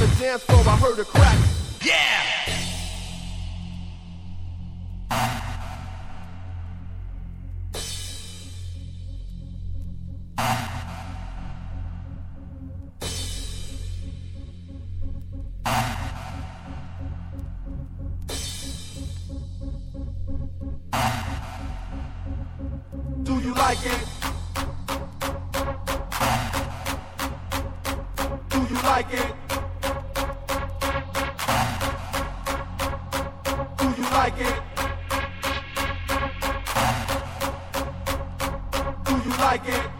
on the dance like it?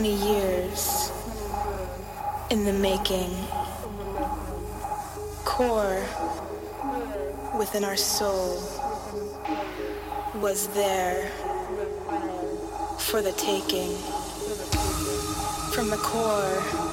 20 years in the making. Core within our soul was there for the taking. From the core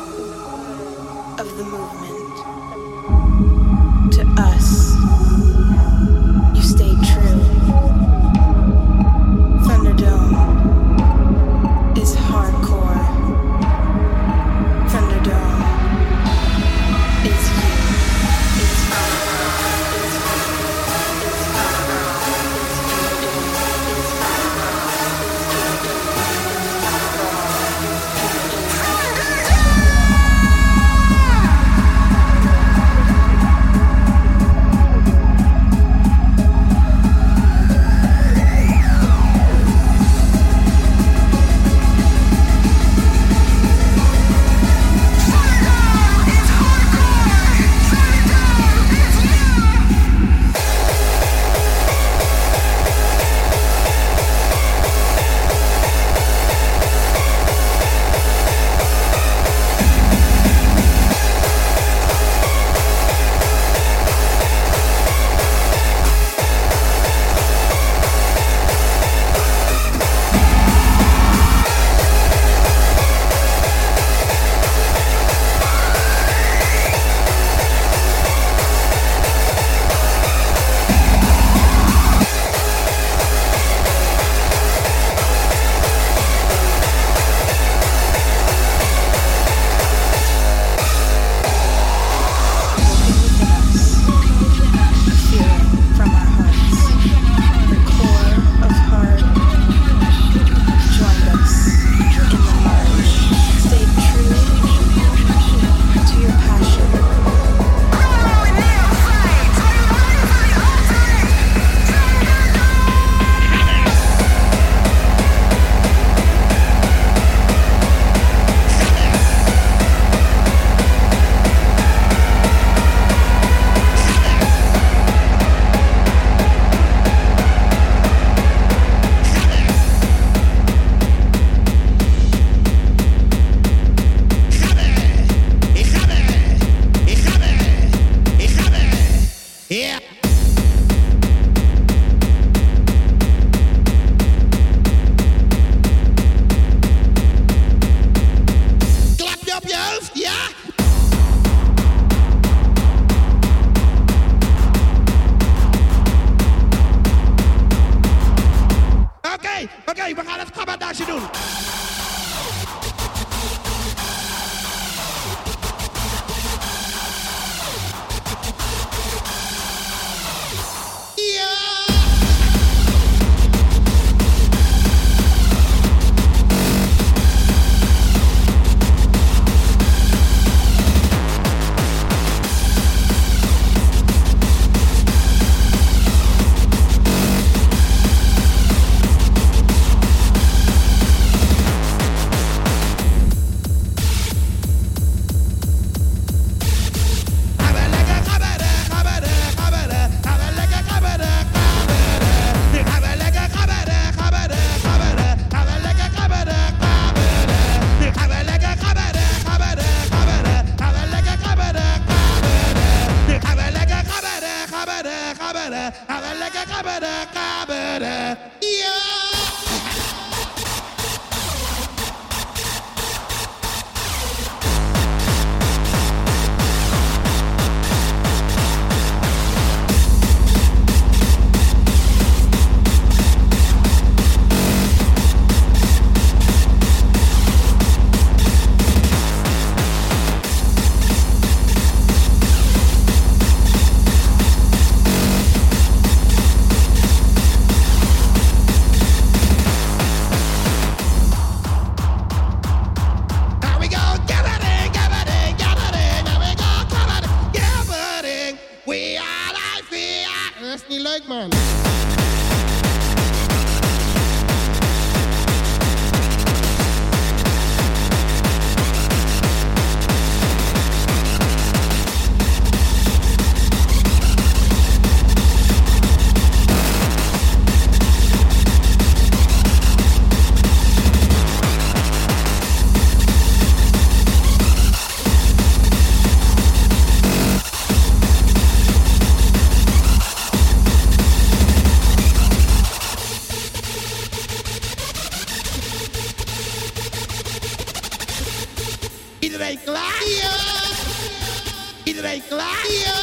klaar? Ja.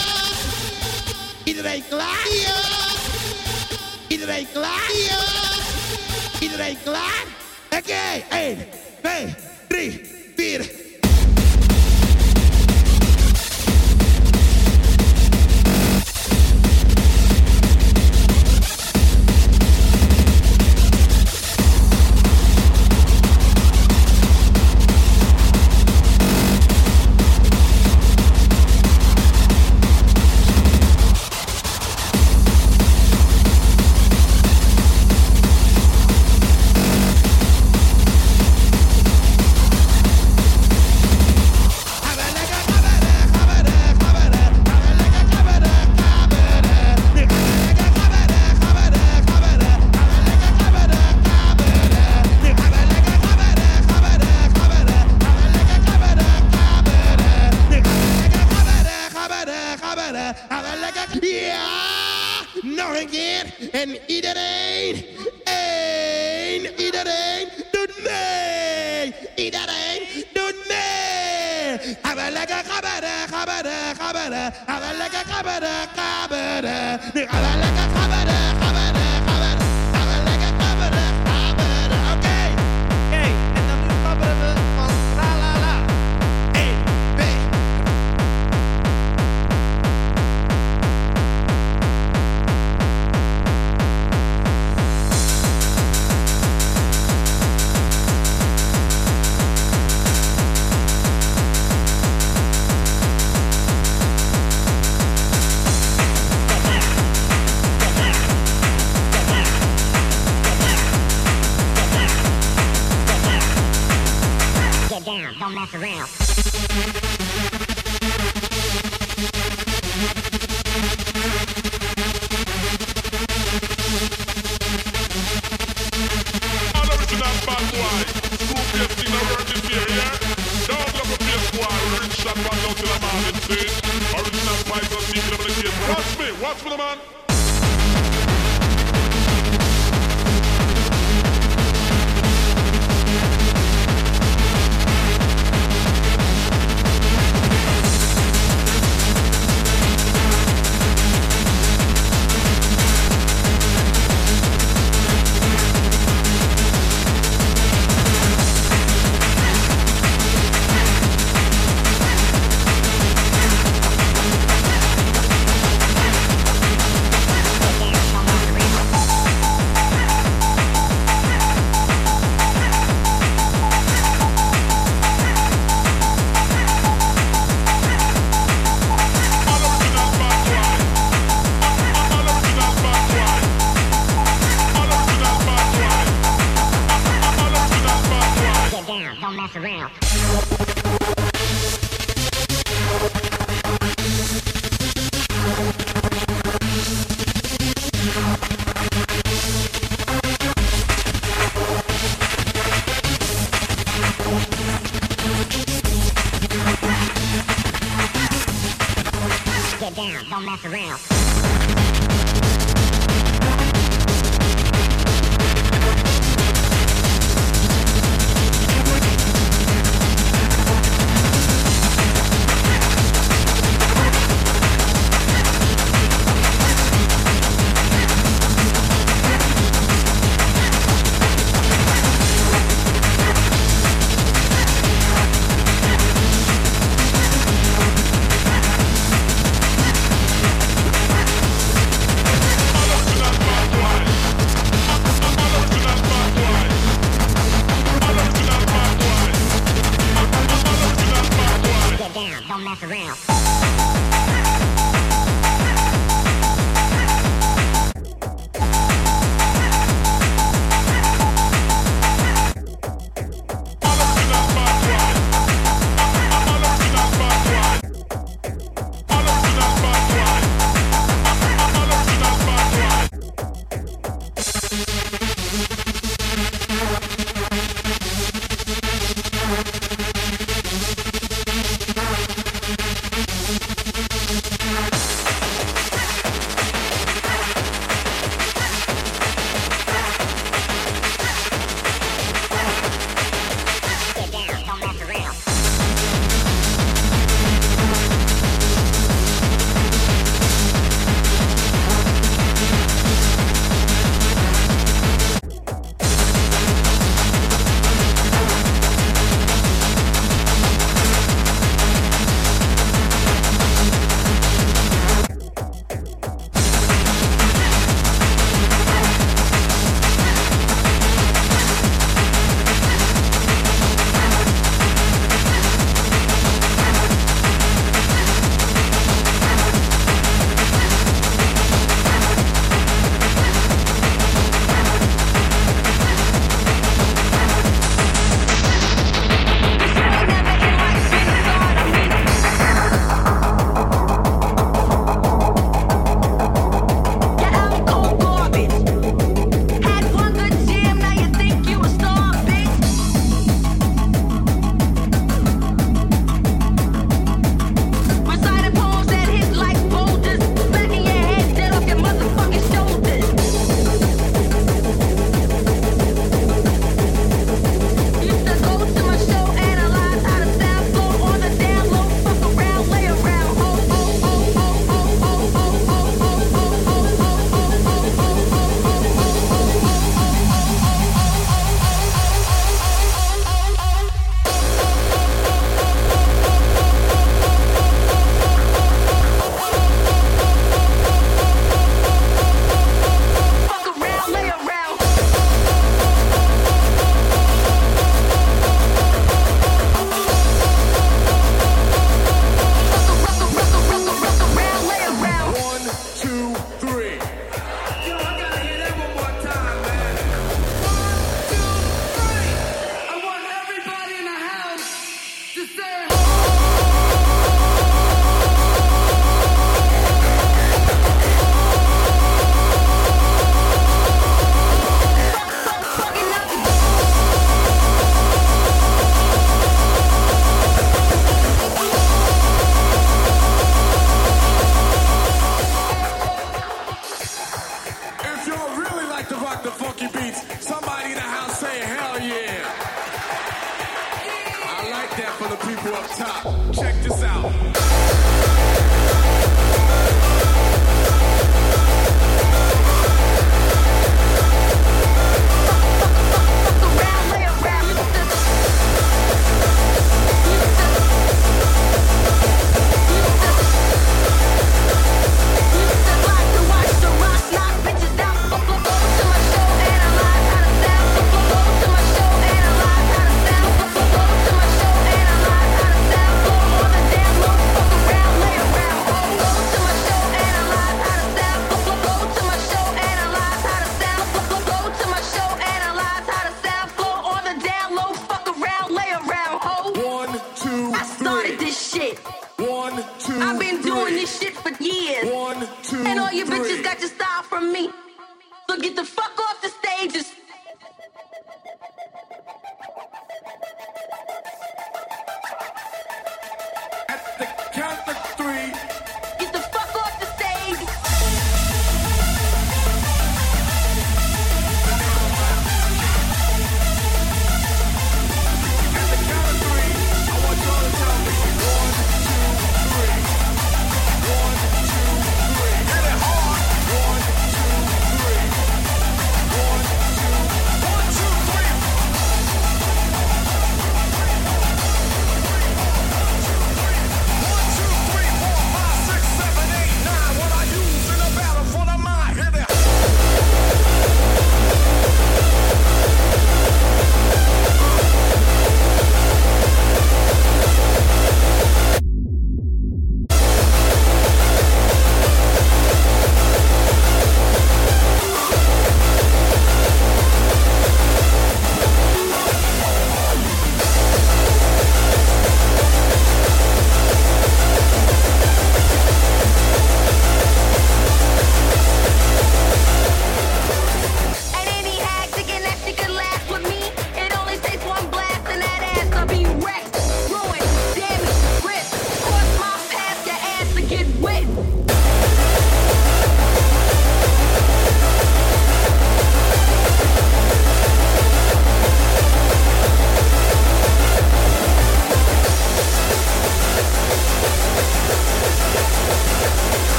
Iedereen klaar? Ja. Iedereen klaar? Ja. Iedereen klaar? Oké, okay. 1, 2, 3, 4.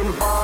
Informer.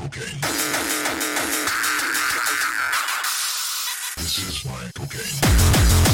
Cocaine. This is my cocaine.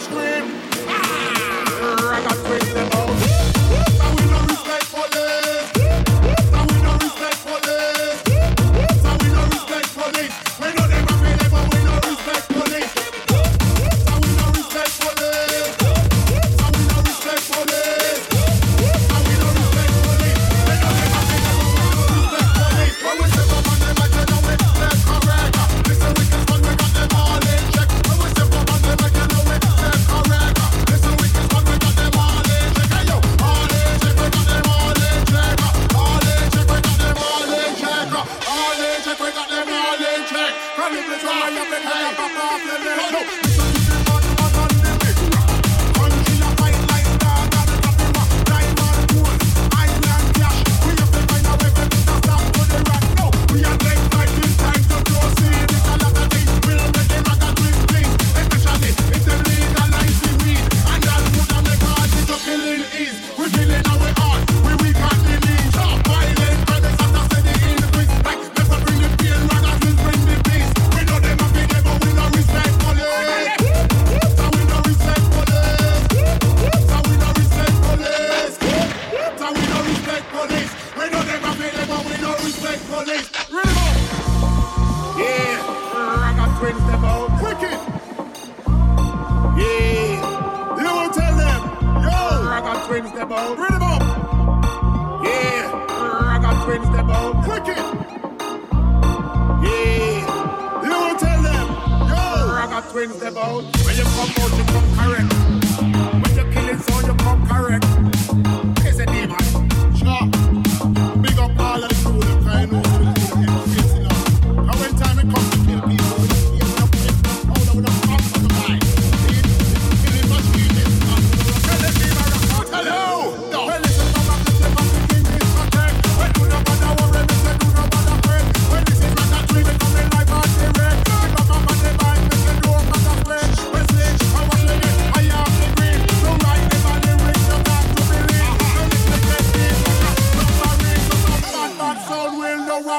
scream. Ah! I got crazy about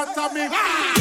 listen, let me,